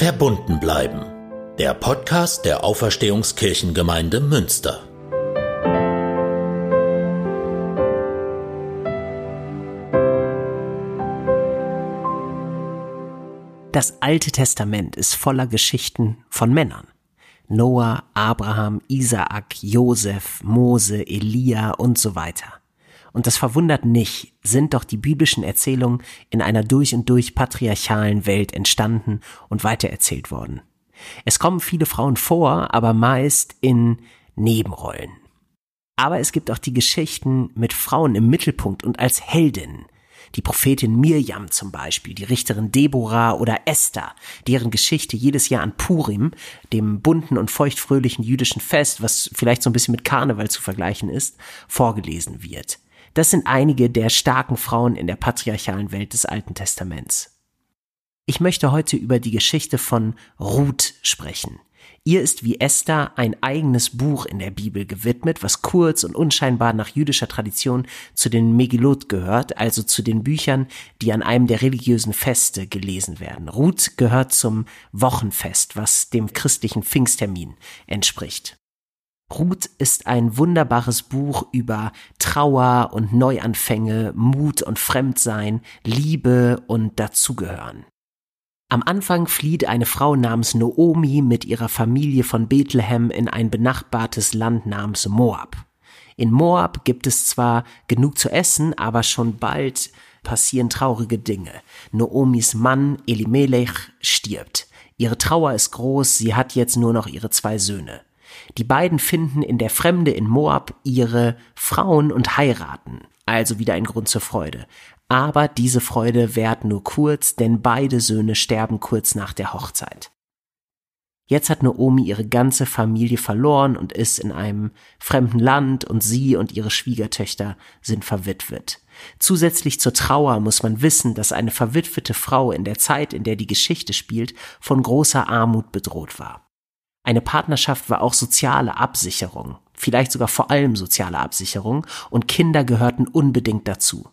Verbunden bleiben. Der Podcast der Auferstehungskirchengemeinde Münster. Das Alte Testament ist voller Geschichten von Männern. Noah, Abraham, Isaak, Josef, Mose, Elia und so weiter. Und das verwundert nicht, sind doch die biblischen Erzählungen in einer durch und durch patriarchalen Welt entstanden und weitererzählt worden. Es kommen viele Frauen vor, aber meist in Nebenrollen. Aber es gibt auch die Geschichten mit Frauen im Mittelpunkt und als Heldinnen, die Prophetin Mirjam zum Beispiel, die Richterin Deborah oder Esther, deren Geschichte jedes Jahr an Purim, dem bunten und feuchtfröhlichen jüdischen Fest, was vielleicht so ein bisschen mit Karneval zu vergleichen ist, vorgelesen wird. Das sind einige der starken Frauen in der patriarchalen Welt des Alten Testaments. Ich möchte heute über die Geschichte von Ruth sprechen. Ihr ist wie Esther ein eigenes Buch in der Bibel gewidmet, was kurz und unscheinbar nach jüdischer Tradition zu den Megillot gehört, also zu den Büchern, die an einem der religiösen Feste gelesen werden. Ruth gehört zum Wochenfest, was dem christlichen Pfingsttermin entspricht. Ruth ist ein wunderbares Buch über Trauer und Neuanfänge, Mut und Fremdsein, Liebe und Dazugehören. Am Anfang flieht eine Frau namens Noomi mit ihrer Familie von Bethlehem in ein benachbartes Land namens Moab. In Moab gibt es zwar genug zu essen, aber schon bald passieren traurige Dinge. Noomis Mann Elimelech stirbt. Ihre Trauer ist groß, sie hat jetzt nur noch ihre zwei Söhne. Die beiden finden in der Fremde in Moab ihre Frauen und heiraten. Also wieder ein Grund zur Freude. Aber diese Freude währt nur kurz, denn beide Söhne sterben kurz nach der Hochzeit. Jetzt hat Naomi ihre ganze Familie verloren und ist in einem fremden Land und sie und ihre Schwiegertöchter sind verwitwet. Zusätzlich zur Trauer muss man wissen, dass eine verwitwete Frau in der Zeit, in der die Geschichte spielt, von großer Armut bedroht war. Eine Partnerschaft war auch soziale Absicherung, vielleicht sogar vor allem soziale Absicherung, und Kinder gehörten unbedingt dazu.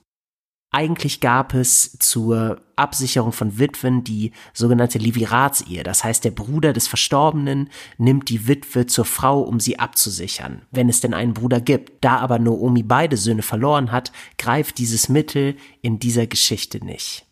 Eigentlich gab es zur Absicherung von Witwen die sogenannte Liviratsehe. Das heißt, der Bruder des Verstorbenen nimmt die Witwe zur Frau, um sie abzusichern, wenn es denn einen Bruder gibt. Da aber Noomi beide Söhne verloren hat, greift dieses Mittel in dieser Geschichte nicht.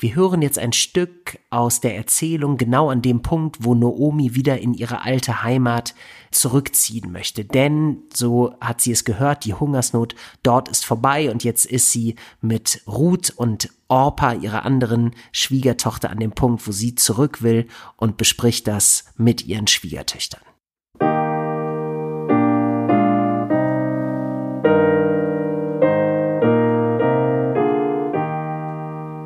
Wir hören jetzt ein Stück aus der Erzählung genau an dem Punkt, wo Noomi wieder in ihre alte Heimat zurückziehen möchte. Denn, so hat sie es gehört, die Hungersnot dort ist vorbei und jetzt ist sie mit Ruth und Orpa, ihrer anderen Schwiegertochter, an dem Punkt, wo sie zurück will und bespricht das mit ihren Schwiegertöchtern.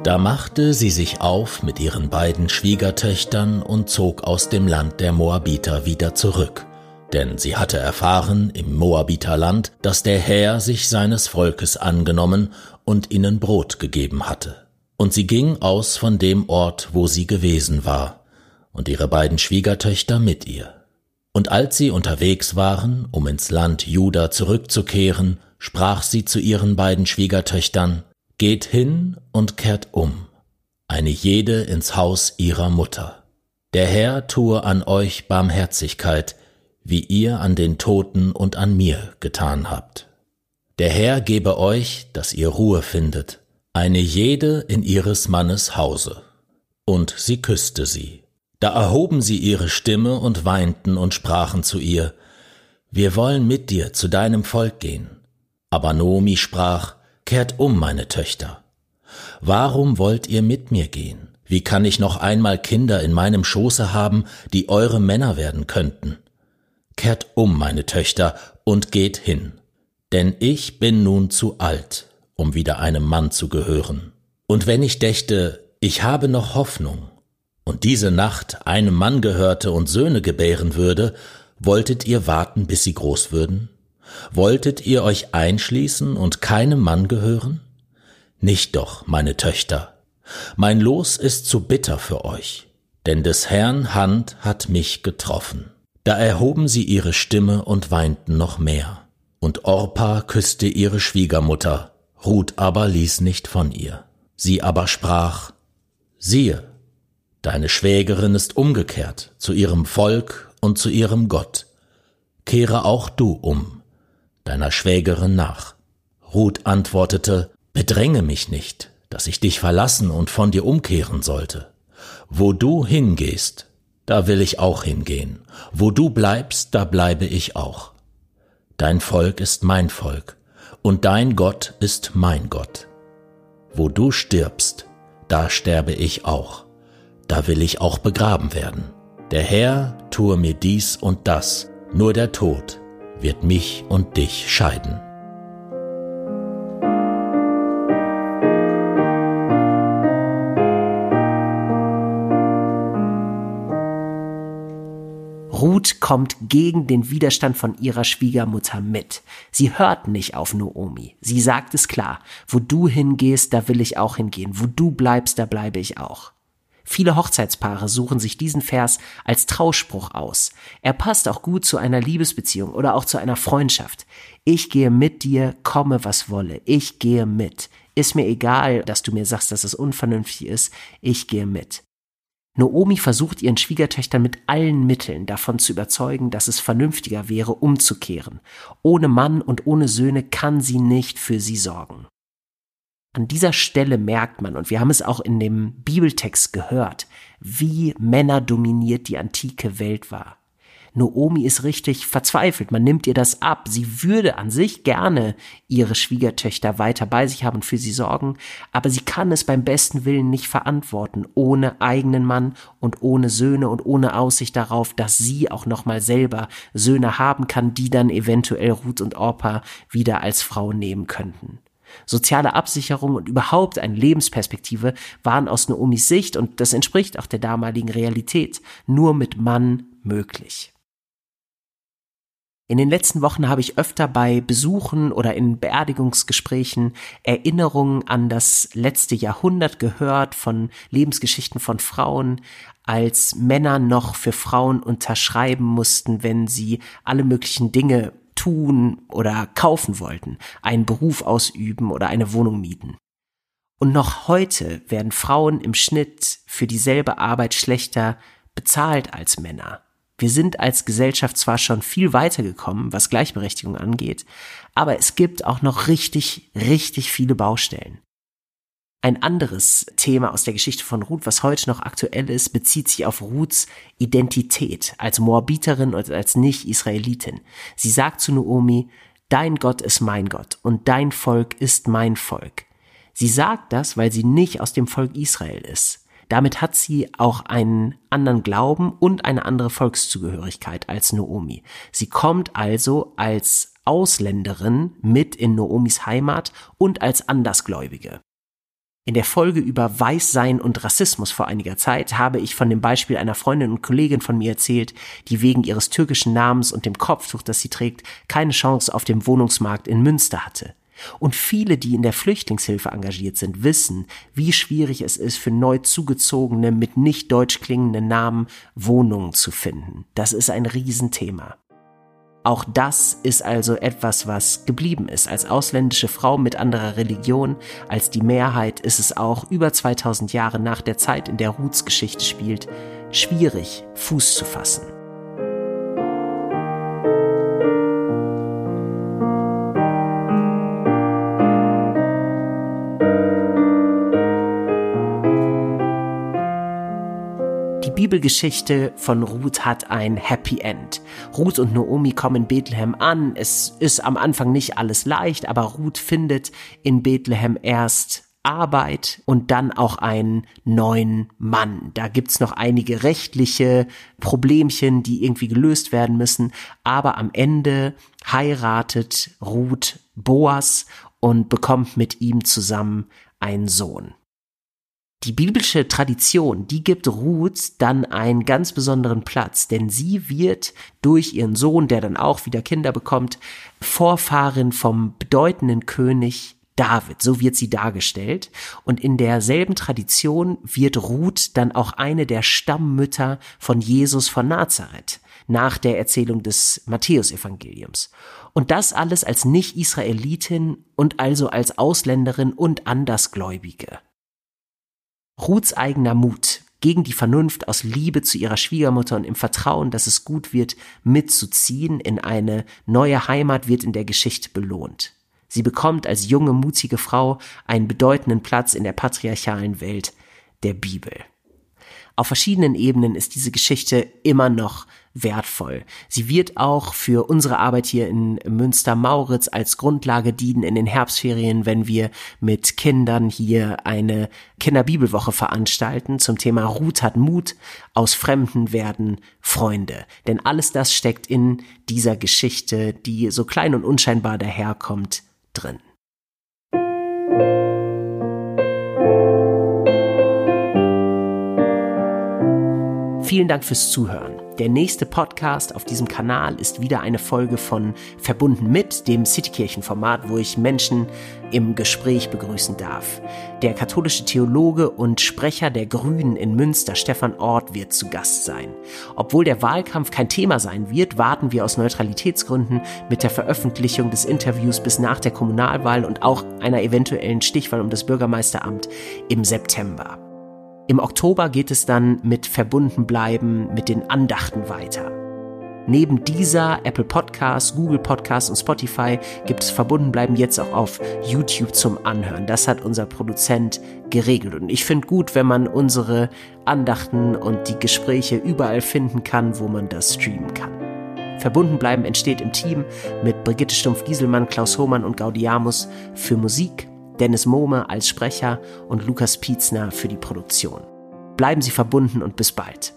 Da machte sie sich auf mit ihren beiden Schwiegertöchtern und zog aus dem Land der Moabiter wieder zurück, denn sie hatte erfahren im Moabiterland, dass der Herr sich seines Volkes angenommen und ihnen Brot gegeben hatte. Und sie ging aus von dem Ort, wo sie gewesen war, und ihre beiden Schwiegertöchter mit ihr. Und als sie unterwegs waren, um ins Land Juda zurückzukehren, sprach sie zu ihren beiden Schwiegertöchtern, Geht hin und kehrt um, eine jede ins Haus ihrer Mutter. Der Herr tue an euch Barmherzigkeit, wie ihr an den Toten und an mir getan habt. Der Herr gebe euch, dass ihr Ruhe findet, eine jede in ihres Mannes Hause. Und sie küsste sie. Da erhoben sie ihre Stimme und weinten und sprachen zu ihr, Wir wollen mit dir zu deinem Volk gehen. Aber Nomi sprach, Kehrt um, meine Töchter. Warum wollt ihr mit mir gehen? Wie kann ich noch einmal Kinder in meinem Schoße haben, die eure Männer werden könnten? Kehrt um, meine Töchter, und geht hin. Denn ich bin nun zu alt, um wieder einem Mann zu gehören. Und wenn ich dächte, ich habe noch Hoffnung, und diese Nacht einem Mann gehörte und Söhne gebären würde, wolltet ihr warten, bis sie groß würden? Wolltet ihr euch einschließen und keinem Mann gehören? Nicht doch, meine Töchter. Mein Los ist zu bitter für euch, denn des Herrn Hand hat mich getroffen. Da erhoben sie ihre Stimme und weinten noch mehr. Und Orpa küsste ihre Schwiegermutter, Ruth aber ließ nicht von ihr. Sie aber sprach, siehe, Deine Schwägerin ist umgekehrt zu ihrem Volk und zu ihrem Gott. Kehre auch du um, deiner Schwägerin nach. Ruth antwortete, Bedränge mich nicht, dass ich dich verlassen und von dir umkehren sollte. Wo du hingehst, da will ich auch hingehen. Wo du bleibst, da bleibe ich auch. Dein Volk ist mein Volk, und dein Gott ist mein Gott. Wo du stirbst, da sterbe ich auch. Da will ich auch begraben werden. Der Herr tue mir dies und das, nur der Tod wird mich und dich scheiden. Ruth kommt gegen den Widerstand von ihrer Schwiegermutter mit. Sie hört nicht auf Noomi. Sie sagt es klar. Wo du hingehst, da will ich auch hingehen. Wo du bleibst, da bleibe ich auch. Viele Hochzeitspaare suchen sich diesen Vers als Trauspruch aus. Er passt auch gut zu einer Liebesbeziehung oder auch zu einer Freundschaft. Ich gehe mit dir, komme was wolle. Ich gehe mit. Ist mir egal, dass du mir sagst, dass es unvernünftig ist. Ich gehe mit. Noomi versucht ihren Schwiegertöchtern mit allen Mitteln davon zu überzeugen, dass es vernünftiger wäre, umzukehren. Ohne Mann und ohne Söhne kann sie nicht für sie sorgen. An dieser Stelle merkt man, und wir haben es auch in dem Bibeltext gehört, wie männerdominiert die antike Welt war. Noomi ist richtig verzweifelt. Man nimmt ihr das ab. Sie würde an sich gerne ihre Schwiegertöchter weiter bei sich haben und für sie sorgen, aber sie kann es beim besten Willen nicht verantworten, ohne eigenen Mann und ohne Söhne und ohne Aussicht darauf, dass sie auch nochmal selber Söhne haben kann, die dann eventuell Ruth und Orpa wieder als Frau nehmen könnten. Soziale Absicherung und überhaupt eine Lebensperspektive waren aus Noomis Sicht, und das entspricht auch der damaligen Realität, nur mit Mann möglich. In den letzten Wochen habe ich öfter bei Besuchen oder in Beerdigungsgesprächen Erinnerungen an das letzte Jahrhundert gehört von Lebensgeschichten von Frauen, als Männer noch für Frauen unterschreiben mussten, wenn sie alle möglichen Dinge tun oder kaufen wollten, einen Beruf ausüben oder eine Wohnung mieten. Und noch heute werden Frauen im Schnitt für dieselbe Arbeit schlechter bezahlt als Männer. Wir sind als Gesellschaft zwar schon viel weitergekommen, was Gleichberechtigung angeht, aber es gibt auch noch richtig, richtig viele Baustellen. Ein anderes Thema aus der Geschichte von Ruth, was heute noch aktuell ist, bezieht sich auf Ruths Identität als Moabiterin und als Nicht-Israelitin. Sie sagt zu Naomi, dein Gott ist mein Gott und dein Volk ist mein Volk. Sie sagt das, weil sie nicht aus dem Volk Israel ist. Damit hat sie auch einen anderen Glauben und eine andere Volkszugehörigkeit als Noomi. Sie kommt also als Ausländerin mit in Noomis Heimat und als Andersgläubige. In der Folge über Weißsein und Rassismus vor einiger Zeit habe ich von dem Beispiel einer Freundin und Kollegin von mir erzählt, die wegen ihres türkischen Namens und dem Kopftuch, das sie trägt, keine Chance auf dem Wohnungsmarkt in Münster hatte. Und viele, die in der Flüchtlingshilfe engagiert sind, wissen, wie schwierig es ist, für neu zugezogene mit nicht deutsch klingenden Namen Wohnungen zu finden. Das ist ein Riesenthema. Auch das ist also etwas, was geblieben ist. Als ausländische Frau mit anderer Religion als die Mehrheit ist es auch über 2000 Jahre nach der Zeit, in der Ruths Geschichte spielt, schwierig, Fuß zu fassen. Bibelgeschichte von Ruth hat ein Happy End. Ruth und Naomi kommen in Bethlehem an. Es ist am Anfang nicht alles leicht, aber Ruth findet in Bethlehem erst Arbeit und dann auch einen neuen Mann. Da gibt's noch einige rechtliche Problemchen, die irgendwie gelöst werden müssen, aber am Ende heiratet Ruth Boas und bekommt mit ihm zusammen einen Sohn. Die biblische Tradition, die gibt Ruth dann einen ganz besonderen Platz, denn sie wird durch ihren Sohn, der dann auch wieder Kinder bekommt, Vorfahrin vom bedeutenden König David, so wird sie dargestellt. Und in derselben Tradition wird Ruth dann auch eine der Stammmütter von Jesus von Nazareth, nach der Erzählung des Matthäusevangeliums. Und das alles als Nicht-Israelitin und also als Ausländerin und Andersgläubige. Ruths eigener Mut gegen die Vernunft aus Liebe zu ihrer Schwiegermutter und im Vertrauen, dass es gut wird, mitzuziehen in eine neue Heimat wird in der Geschichte belohnt. Sie bekommt als junge, mutige Frau einen bedeutenden Platz in der patriarchalen Welt der Bibel. Auf verschiedenen Ebenen ist diese Geschichte immer noch wertvoll. Sie wird auch für unsere Arbeit hier in Münster-Mauritz als Grundlage dienen in den Herbstferien, wenn wir mit Kindern hier eine Kinderbibelwoche veranstalten zum Thema Ruth hat Mut, aus Fremden werden Freunde. Denn alles das steckt in dieser Geschichte, die so klein und unscheinbar daherkommt, drin. Vielen Dank fürs Zuhören. Der nächste Podcast auf diesem Kanal ist wieder eine Folge von Verbunden mit dem Citykirchen-Format, wo ich Menschen im Gespräch begrüßen darf. Der katholische Theologe und Sprecher der Grünen in Münster, Stefan Ort, wird zu Gast sein. Obwohl der Wahlkampf kein Thema sein wird, warten wir aus Neutralitätsgründen mit der Veröffentlichung des Interviews bis nach der Kommunalwahl und auch einer eventuellen Stichwahl um das Bürgermeisteramt im September. Im Oktober geht es dann mit Verbunden bleiben mit den Andachten weiter. Neben dieser Apple Podcasts, Google Podcasts und Spotify gibt es Verbunden bleiben jetzt auch auf YouTube zum Anhören. Das hat unser Produzent geregelt. Und ich finde gut, wenn man unsere Andachten und die Gespräche überall finden kann, wo man das streamen kann. Verbunden bleiben entsteht im Team mit Brigitte Stumpf-Gieselmann, Klaus Hohmann und Gaudiamus für Musik Dennis Mohme als Sprecher und Lukas Pietzner für die Produktion. Bleiben Sie verbunden und bis bald.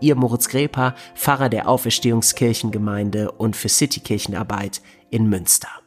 Ihr Moritz Greper, Pfarrer der Auferstehungskirchengemeinde und für Citykirchenarbeit in Münster.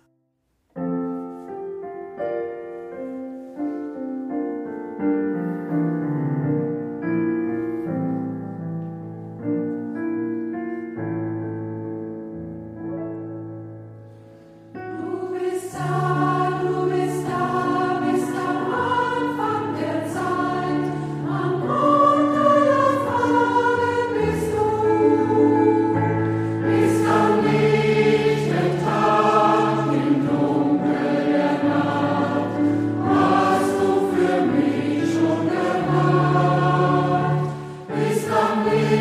we